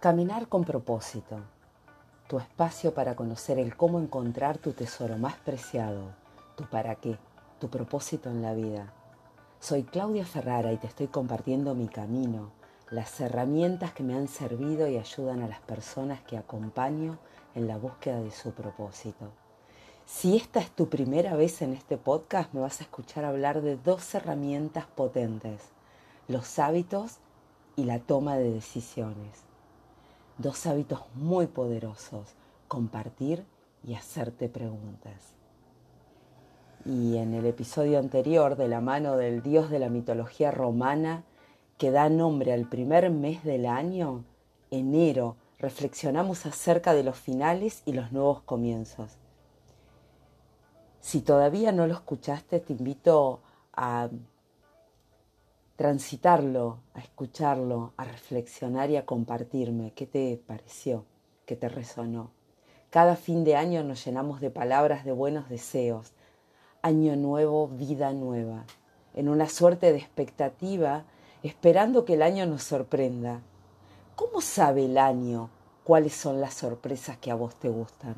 Caminar con propósito. Tu espacio para conocer el cómo encontrar tu tesoro más preciado, tu para qué, tu propósito en la vida. Soy Claudia Ferrara y te estoy compartiendo mi camino, las herramientas que me han servido y ayudan a las personas que acompaño en la búsqueda de su propósito. Si esta es tu primera vez en este podcast, me vas a escuchar hablar de dos herramientas potentes, los hábitos y la toma de decisiones. Dos hábitos muy poderosos, compartir y hacerte preguntas. Y en el episodio anterior, de la mano del dios de la mitología romana, que da nombre al primer mes del año, enero, reflexionamos acerca de los finales y los nuevos comienzos. Si todavía no lo escuchaste, te invito a transitarlo, a escucharlo, a reflexionar y a compartirme qué te pareció, qué te resonó. Cada fin de año nos llenamos de palabras de buenos deseos. Año nuevo, vida nueva. En una suerte de expectativa, esperando que el año nos sorprenda. ¿Cómo sabe el año cuáles son las sorpresas que a vos te gustan?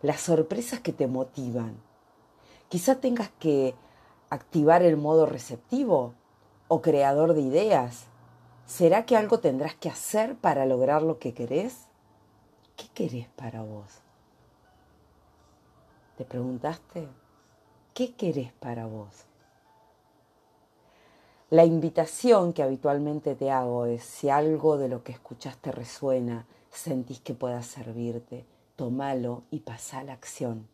Las sorpresas que te motivan. Quizá tengas que activar el modo receptivo o creador de ideas? ¿Será que algo tendrás que hacer para lograr lo que querés? ¿Qué querés para vos? ¿Te preguntaste? ¿Qué querés para vos? La invitación que habitualmente te hago es si algo de lo que escuchaste resuena, sentís que pueda servirte, tomalo y pasá a la acción.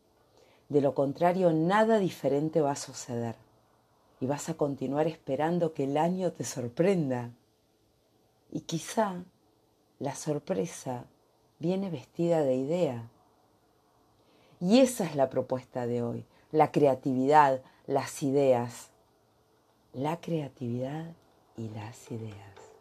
De lo contrario, nada diferente va a suceder y vas a continuar esperando que el año te sorprenda. Y quizá la sorpresa viene vestida de idea. Y esa es la propuesta de hoy, la creatividad, las ideas. La creatividad y las ideas.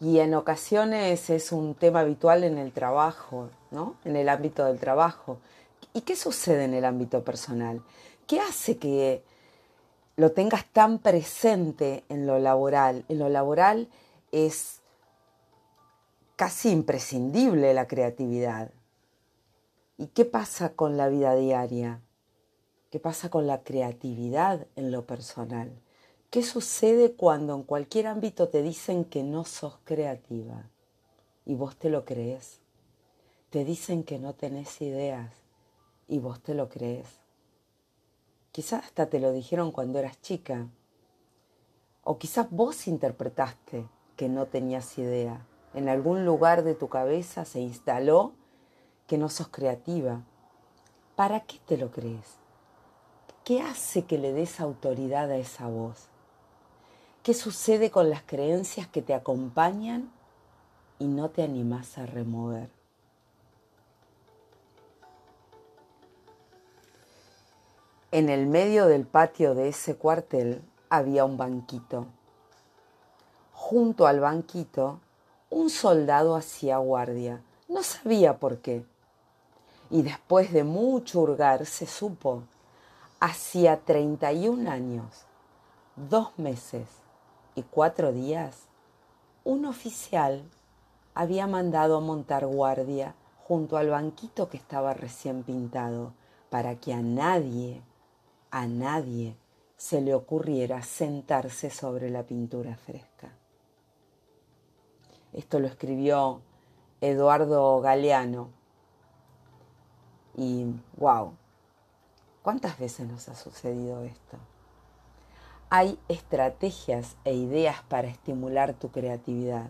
Y en ocasiones es un tema habitual en el trabajo, ¿no? En el ámbito del trabajo. ¿Y qué sucede en el ámbito personal? ¿Qué hace que lo tengas tan presente en lo laboral? En lo laboral es casi imprescindible la creatividad. ¿Y qué pasa con la vida diaria? ¿Qué pasa con la creatividad en lo personal? ¿Qué sucede cuando en cualquier ámbito te dicen que no sos creativa y vos te lo crees? Te dicen que no tenés ideas y vos te lo crees. Quizás hasta te lo dijeron cuando eras chica. O quizás vos interpretaste que no tenías idea. En algún lugar de tu cabeza se instaló que no sos creativa. ¿Para qué te lo crees? ¿Qué hace que le des autoridad a esa voz? ¿Qué sucede con las creencias que te acompañan y no te animas a remover? En el medio del patio de ese cuartel había un banquito. Junto al banquito, un soldado hacía guardia. No sabía por qué. Y después de mucho hurgar se supo. Hacía 31 años, dos meses y cuatro días, un oficial había mandado montar guardia junto al banquito que estaba recién pintado para que a nadie, a nadie se le ocurriera sentarse sobre la pintura fresca. Esto lo escribió Eduardo Galeano. Y wow, ¿cuántas veces nos ha sucedido esto? Hay estrategias e ideas para estimular tu creatividad.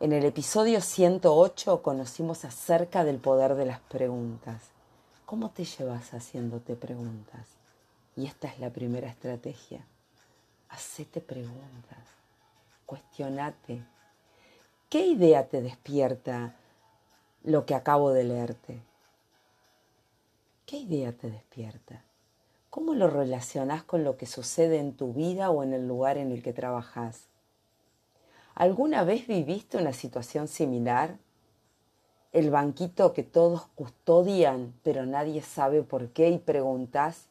En el episodio 108 conocimos acerca del poder de las preguntas. ¿Cómo te llevas haciéndote preguntas? Y esta es la primera estrategia. Hacete preguntas. Cuestionate. ¿Qué idea te despierta lo que acabo de leerte? ¿Qué idea te despierta? ¿Cómo lo relacionás con lo que sucede en tu vida o en el lugar en el que trabajas? ¿Alguna vez viviste una situación similar? El banquito que todos custodian, pero nadie sabe por qué y preguntas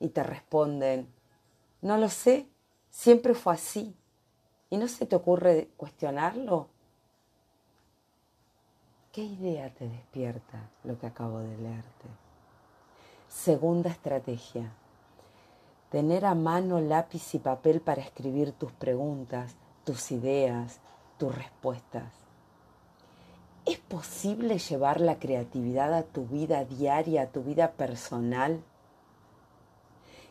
y te responden, No lo sé, siempre fue así. ¿Y no se te ocurre cuestionarlo? ¿Qué idea te despierta lo que acabo de leerte? Segunda estrategia. Tener a mano lápiz y papel para escribir tus preguntas, tus ideas, tus respuestas. ¿Es posible llevar la creatividad a tu vida diaria, a tu vida personal?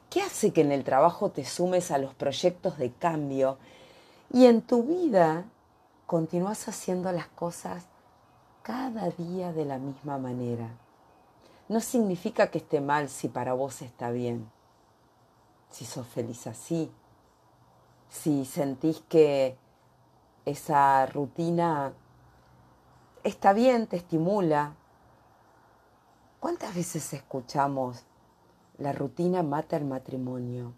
¿Qué hace que en el trabajo te sumes a los proyectos de cambio y en tu vida continúas haciendo las cosas cada día de la misma manera? No significa que esté mal si para vos está bien, si sos feliz así, si sentís que esa rutina está bien, te estimula. ¿Cuántas veces escuchamos la rutina mata el matrimonio.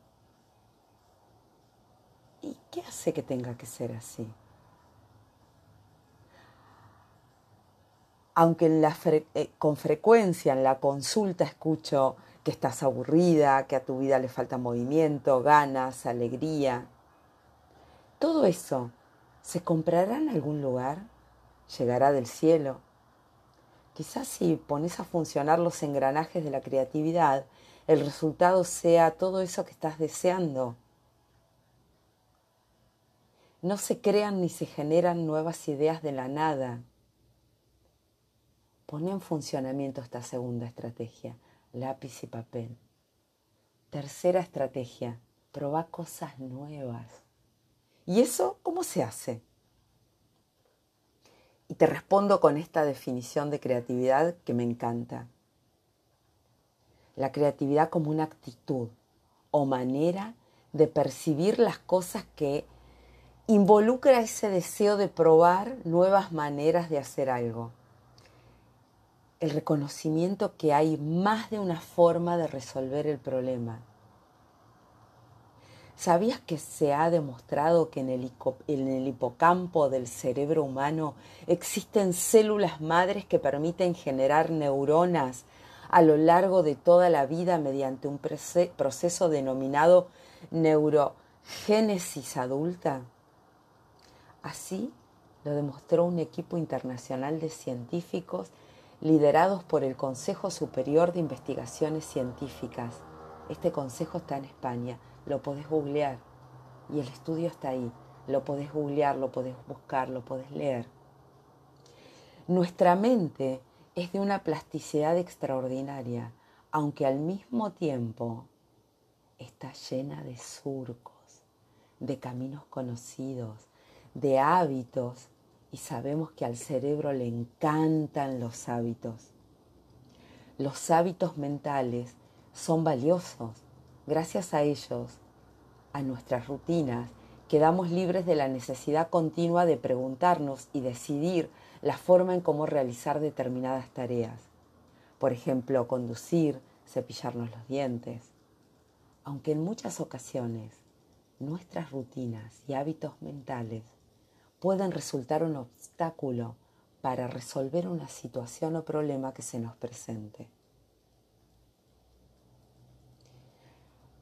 ¿Y qué hace que tenga que ser así? Aunque eh, con frecuencia en la consulta escucho que estás aburrida, que a tu vida le falta movimiento, ganas, alegría, todo eso se comprará en algún lugar, llegará del cielo. Quizás si pones a funcionar los engranajes de la creatividad, el resultado sea todo eso que estás deseando. No se crean ni se generan nuevas ideas de la nada. Pone en funcionamiento esta segunda estrategia, lápiz y papel. Tercera estrategia, proba cosas nuevas. ¿Y eso cómo se hace? Y te respondo con esta definición de creatividad que me encanta la creatividad como una actitud o manera de percibir las cosas que involucra ese deseo de probar nuevas maneras de hacer algo. El reconocimiento que hay más de una forma de resolver el problema. ¿Sabías que se ha demostrado que en el, en el, hipocampo del cerebro humano existen células madres que permiten generar neuronas a lo largo de toda la vida mediante un proceso denominado neurogénesis adulta? Así lo demostró un equipo internacional de científicos liderados por el Consejo Superior de Investigaciones Científicas. Este consejo está en España, lo podés googlear y el estudio está ahí. Lo podés googlear, lo podés buscar, lo podés leer. Nuestra mente es de una plasticidad extraordinaria, aunque al mismo tiempo está llena de surcos, de caminos conocidos, de hábitos, sabemos que al cerebro le encantan los hábitos. Los hábitos mentales son valiosos. Gracias a ellos, a nuestras rutinas, quedamos libres de la necesidad continua de preguntarnos y decidir la forma en cómo realizar determinadas tareas. Por ejemplo, conducir, cepillarnos los dientes. Aunque en muchas ocasiones nuestras rutinas y hábitos mentales pueden resultar un obstáculo para resolver una situación o problema que se nos presente.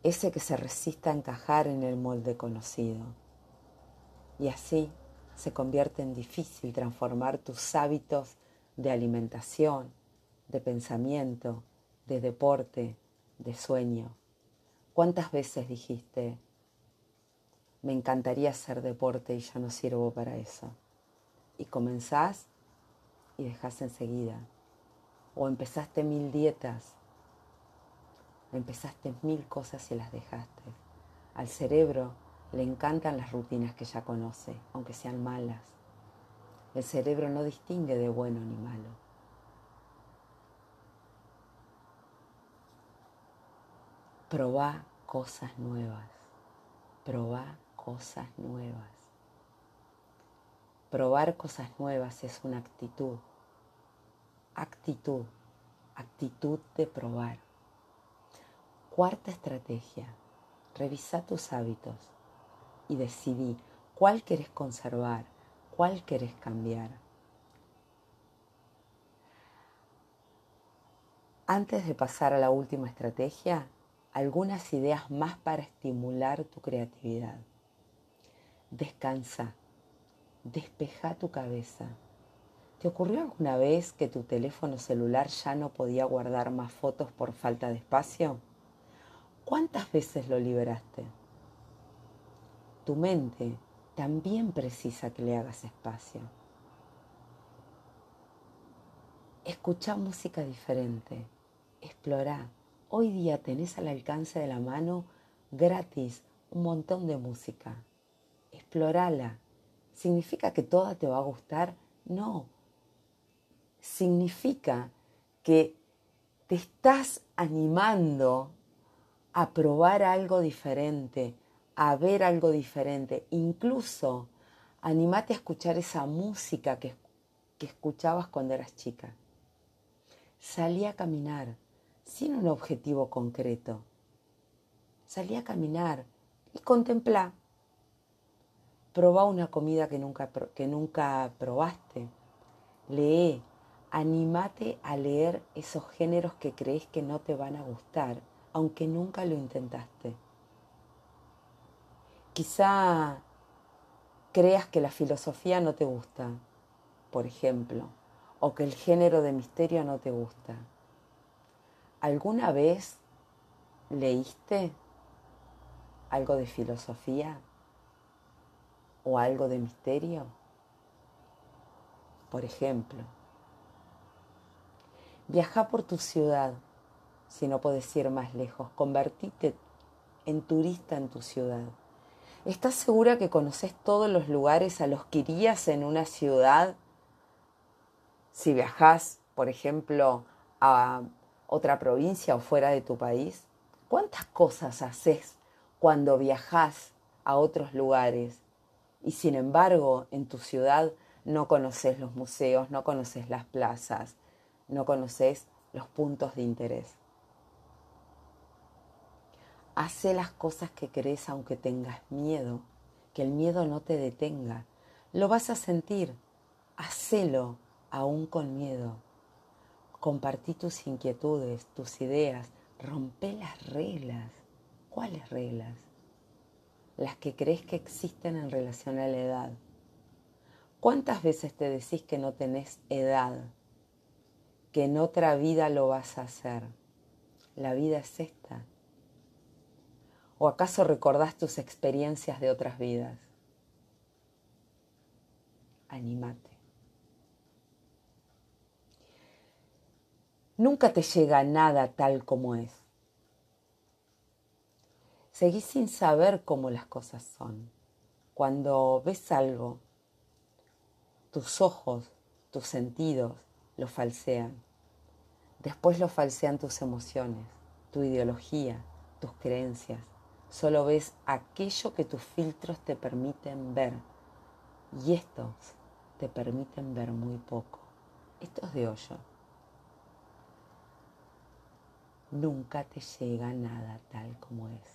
Ese que se resista a encajar en el molde conocido. Y así se convierte en difícil transformar tus hábitos de alimentación, de pensamiento, de deporte, de sueño. ¿Cuántas veces dijiste, me encantaría hacer deporte y ya no sirvo para eso? Y comenzás y dejás enseguida. O empezaste mil dietas, empezaste mil cosas y las dejaste. Al cerebro le encantan las rutinas que ya conoce, aunque sean malas. El cerebro no distingue de bueno ni malo. Probá cosas nuevas. Probá cosas nuevas. Probar cosas nuevas es una actitud. Actitud. Actitud de probar. Cuarta estrategia. Revisa tus hábitos y decidí cuál querés conservar, cuál querés cambiar. Antes de pasar a la última estrategia, algunas ideas más para estimular tu creatividad. Descansa, despeja tu cabeza. ¿Te ocurrió alguna vez que tu teléfono celular ya no podía guardar más fotos por falta de espacio? ¿Cuántas veces lo liberaste? Tu mente también precisa que le hagas espacio. Escucha música diferente, explora. Hoy día tenés al alcance de la mano gratis un montón de música. ¿Significa que toda te va a gustar? No. Significa que te estás animando a probar algo diferente, a ver algo diferente. Incluso animate a escuchar esa música que, que escuchabas cuando eras chica. Salí a caminar sin un objetivo concreto. Salí a caminar y contemplá. Probá una comida que nunca, que nunca probaste. Lee, animate a leer esos géneros que crees que no te van a gustar, aunque nunca lo intentaste. Quizá creas que la filosofía no te gusta, por ejemplo o que el género de misterio no te gusta. ¿Alguna vez leíste algo de filosofía o algo de misterio? Por ejemplo, viaja por tu ciudad, si no puedes ir más lejos, convertite en turista en tu ciudad. ¿Estás segura que conoces todos los lugares a los que irías en una ciudad si viajas, por ejemplo, a otra provincia o fuera de tu país? ¿Cuántas cosas haces cuando viajas a otros lugares y sin embargo en tu ciudad no conoces los museos, no conoces las plazas, no conoces los puntos de interés? Hace las cosas que crees aunque tengas miedo, que el miedo no te detenga. Lo vas a sentir, hacelo aún con miedo. Compartí tus inquietudes, tus ideas, rompe las reglas. ¿Cuáles reglas? Las que crees que existen en relación a la edad. ¿Cuántas veces te decís que no tenés edad? Que en otra vida lo vas a hacer. La vida es esta. ¿O acaso recordás tus experiencias de otras vidas? Anímate. Nunca te llega nada tal como es. Seguís sin saber cómo las cosas son. Cuando ves algo, tus ojos, tus sentidos lo falsean. Después lo falsean tus emociones, tu ideología, tus creencias. Solo ves aquello que tus filtros te permiten ver. Y estos te permiten ver muy poco. Esto es de hoyo. nunca te llega nada tal como es.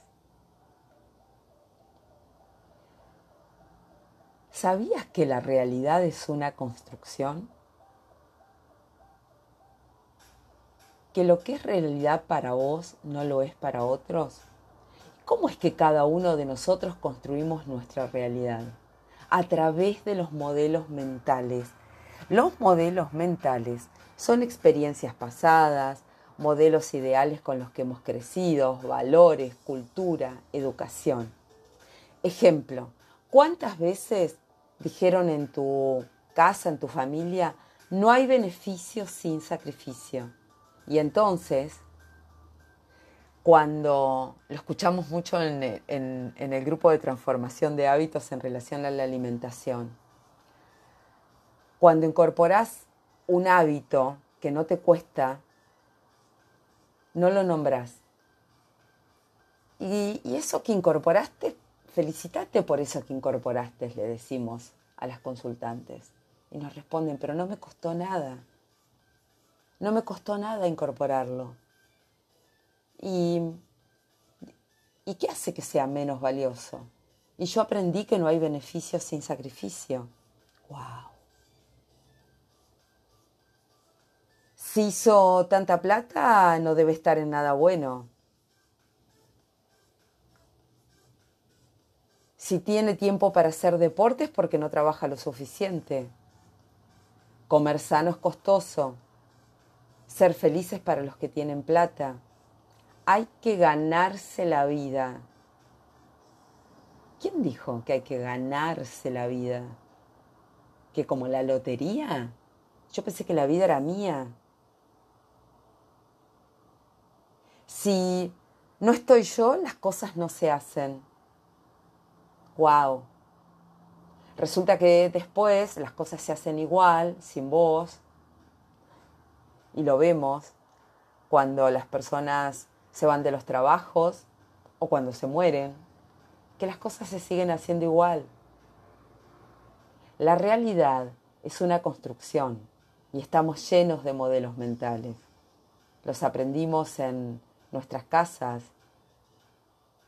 ¿Sabías que la realidad es una construcción? ¿Que lo que es realidad para vos no lo es para otros? ¿Cómo es que cada uno de nosotros construimos nuestra realidad? A través de los modelos mentales. Los modelos mentales son experiencias pasadas, modelos ideales con los que hemos crecido, valores, cultura, educación. Ejemplo, ¿cuántas veces dijeron en tu casa, en tu familia, no hay beneficio sin sacrificio? Y entonces, cuando lo escuchamos mucho en, el grupo de transformación de hábitos en relación a la alimentación, cuando incorporas un hábito que no te cuesta no lo nombras. Y, eso que incorporaste, felicitate por eso que incorporaste, le decimos a las consultantes. Y nos responden, pero no me costó nada. No me costó nada incorporarlo. ¿Y, ¿Y qué hace que sea menos valioso? Y yo aprendí que no hay beneficio sin sacrificio. ¡Wow! Si hizo tanta plata, no debe estar en nada bueno. Si tiene tiempo para hacer deportes porque no trabaja lo suficiente. Comer sano es costoso. Ser felices para los que tienen plata. Hay que ganarse la vida. ¿Quién dijo que hay que ganarse la vida? ¿Que como la lotería? Yo pensé que la vida era mía. Si no estoy yo, las cosas no se hacen. Wow. Resulta que después las cosas se hacen igual, sin vos. Y lo vemos cuando las personas se van de los trabajos o cuando se mueren, que las cosas se siguen haciendo igual. La realidad es una construcción y estamos llenos de modelos mentales. Los aprendimos en nuestras casas,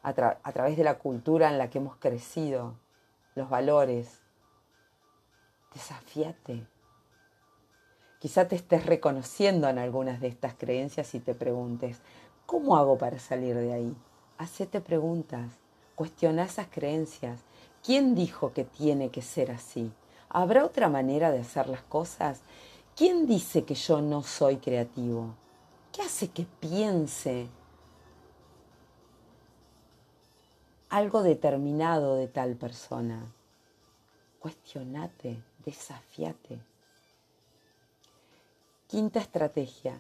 a, través de la cultura en la que hemos crecido, los valores. Desafíate. Quizá te estés reconociendo en algunas de estas creencias y te preguntes, ¿cómo hago para salir de ahí? Hacete preguntas, cuestiona esas creencias. ¿Quién dijo que tiene que ser así? ¿Habrá otra manera de hacer las cosas? ¿Quién dice que yo no soy creativo? ¿Qué hace que piense algo determinado de tal persona? Cuestionate, desafíate. Quinta estrategia.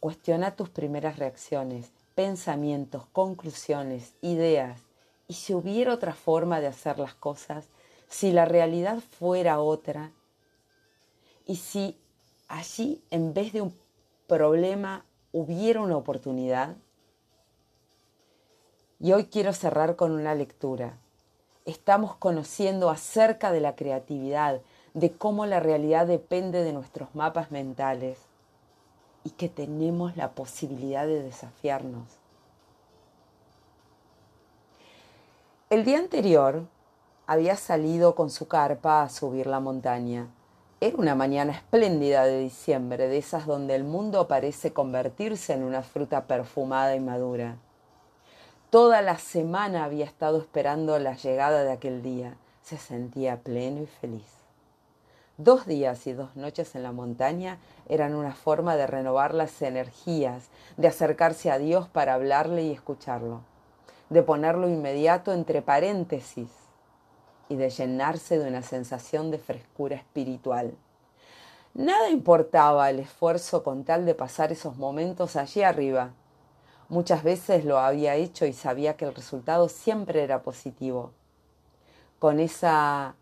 Cuestiona tus primeras reacciones, pensamientos, conclusiones, ideas. Y si hubiera otra forma de hacer las cosas, si la realidad fuera otra, y si allí en vez de un problema hubiera una oportunidad. Y hoy quiero cerrar con una lectura. Estamos conociendo acerca de la creatividad, de cómo la realidad depende de nuestros mapas mentales y que tenemos la posibilidad de desafiarnos. El día anterior había salido con su carpa a subir la montaña era una mañana espléndida de diciembre, de esas donde el mundo parece convertirse en una fruta perfumada y madura. Toda la semana había estado esperando la llegada de aquel día. Se sentía pleno y feliz. Dos días y dos noches en la montaña eran una forma de renovar las energías, de acercarse a Dios para hablarle y escucharlo, de ponerlo inmediato entre paréntesis y de llenarse de una sensación de frescura espiritual. Nada importaba el esfuerzo con tal de pasar esos momentos allí arriba. Muchas veces lo había hecho y sabía que el resultado siempre era positivo. Con esa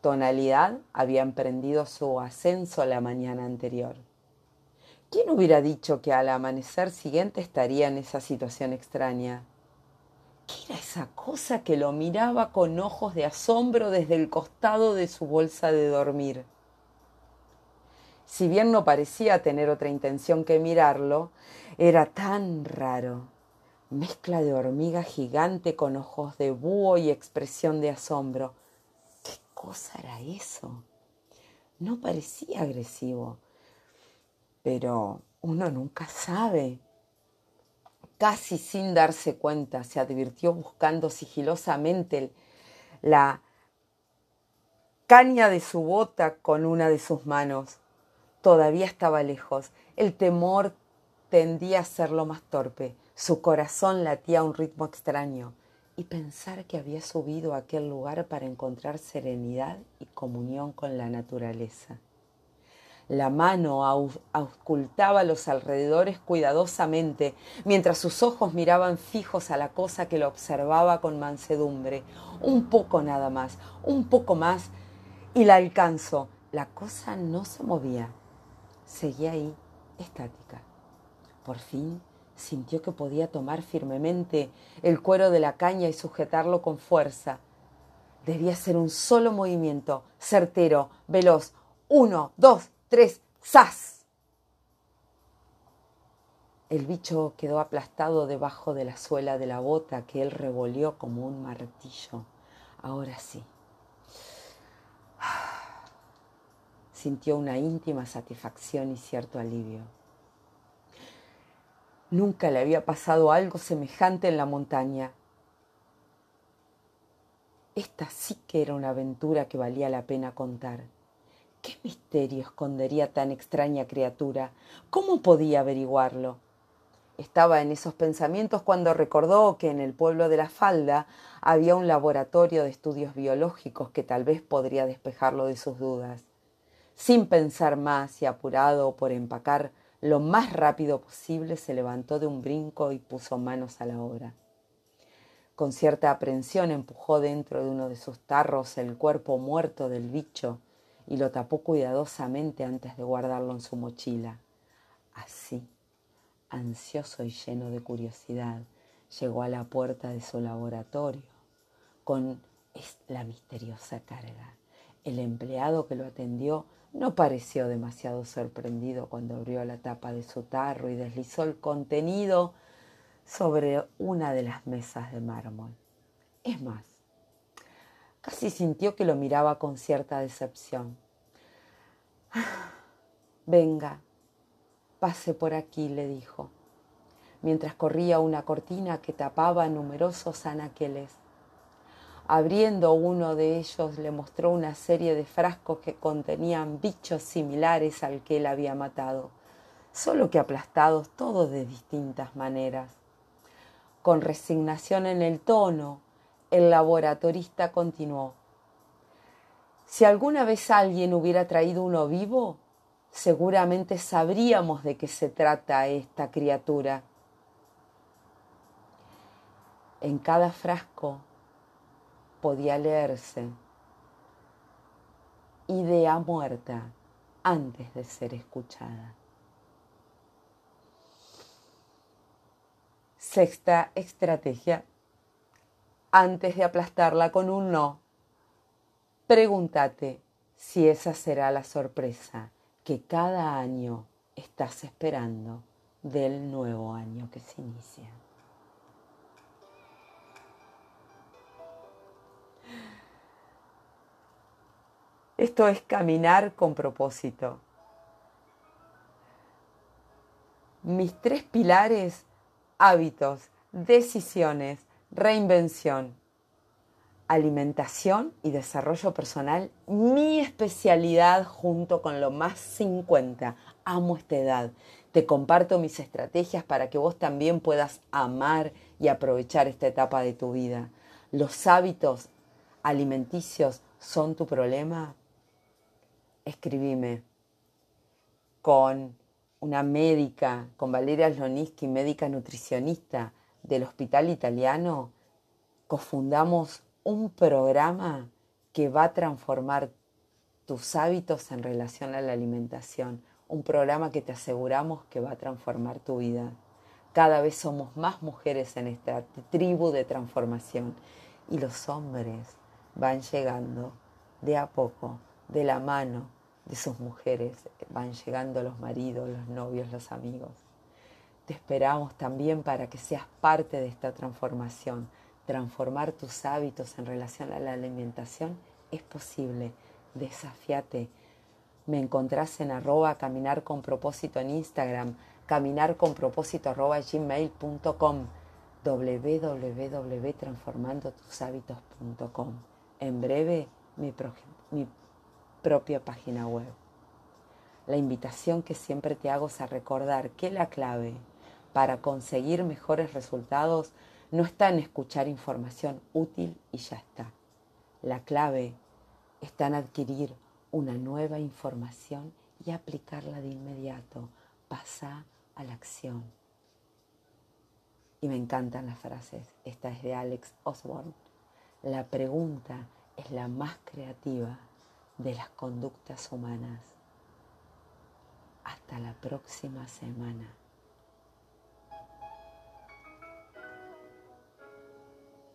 tonalidad había emprendido su ascenso la mañana anterior. ¿Quién hubiera dicho que al amanecer siguiente estaría en esa situación extraña? ¿Qué era esa cosa que lo miraba con ojos de asombro desde el costado de su bolsa de dormir? Si bien no parecía tener otra intención que mirarlo, era tan raro. Mezcla de hormiga gigante con ojos de búho y expresión de asombro. ¿Qué cosa era eso? No parecía agresivo, pero uno nunca sabe. Casi sin darse cuenta, se advirtió buscando sigilosamente la caña de su bota con una de sus manos. Todavía estaba lejos. El temor tendía a serlo más torpe. Su corazón latía a un ritmo extraño. Y pensar que había subido a aquel lugar para encontrar serenidad y comunión con la naturaleza. La mano auscultaba los alrededores cuidadosamente, mientras sus ojos miraban fijos a la cosa que lo observaba con mansedumbre. Un poco nada más, un poco más, y la alcanzó. La cosa no se movía. Seguía ahí, estática. Por fin sintió que podía tomar firmemente el cuero de la caña y sujetarlo con fuerza. Debía ser un solo movimiento, certero, veloz. Uno, dos, tres, ¡zas! El bicho quedó aplastado debajo de la suela de la bota que él revolvió como un martillo. Ahora sí. Sintió una íntima satisfacción y cierto alivio. Nunca le había pasado algo semejante en la montaña. Esta sí que era una aventura que valía la pena contar. ¿Qué misterio escondería tan extraña criatura? ¿Cómo podía averiguarlo? Estaba en esos pensamientos cuando recordó que en el pueblo de la falda había un laboratorio de estudios biológicos que tal vez podría despejarlo de sus dudas. Sin pensar más y apurado por empacar lo más rápido posible, se levantó de un brinco y puso manos a la obra. Con cierta aprensión empujó dentro de uno de sus tarros el cuerpo muerto del bicho y lo tapó cuidadosamente antes de guardarlo en su mochila. Así ansioso y lleno de curiosidad, llegó a la puerta de su laboratorio con la misteriosa carga. El empleado que lo atendió no pareció demasiado sorprendido cuando abrió la tapa de su tarro y deslizó el contenido sobre una de las mesas de mármol. Es más, casi sintió que lo miraba con cierta decepción. Venga, Pase por aquí, le dijo, mientras corría una cortina que tapaba numerosos anaqueles. Abriendo uno de ellos le mostró una serie de frascos que contenían bichos similares al que él había matado, solo que aplastados todos de distintas maneras. Con resignación en el tono, el laboratorista continuó. Si alguna vez alguien hubiera traído uno vivo, seguramente sabríamos de qué se trata esta criatura. En cada frasco podía leerse idea muerta antes de ser escuchada. Sexta estrategia. Antes de aplastarla con un no, pregúntate si esa será la sorpresa que cada año estás esperando del nuevo año que se inicia. Esto es caminar con propósito. Mis tres pilares, hábitos, decisiones, reinvención alimentación y desarrollo personal, mi especialidad junto con lo más 50. Amo esta edad. Te comparto mis estrategias para que vos también puedas amar y aprovechar esta etapa de tu vida. ¿Los hábitos alimenticios son tu problema? Escribime. Con una médica, con Valeria Sloniski, médica nutricionista del Hospital Italiano, cofundamos un programa que va a transformar tus hábitos en relación a la alimentación, un programa que te aseguramos que va a transformar tu vida. Cada vez somos más mujeres en esta tribu de transformación. Y los hombres van llegando de a poco, de la mano de sus mujeres, van llegando los maridos, los novios, los amigos. Te esperamos también para que seas parte de esta transformación, transformar tus hábitos en relación a la alimentación es posible. Desafiate. Me encontrás en arroba caminar con propósito en Instagram, caminar con propósito arroba gmail.com, www.transformandotushábitos.com. En breve, mi, mi propia página web. La invitación que siempre te hago es a recordar que la clave para conseguir mejores resultados no está en escuchar información útil y ya está. La clave está en adquirir una nueva información y aplicarla de inmediato. Pasa a la acción. Y me encantan las frases. Esta es de Alex Osborne. La pregunta es la más creativa de las conductas humanas. Hasta la próxima semana.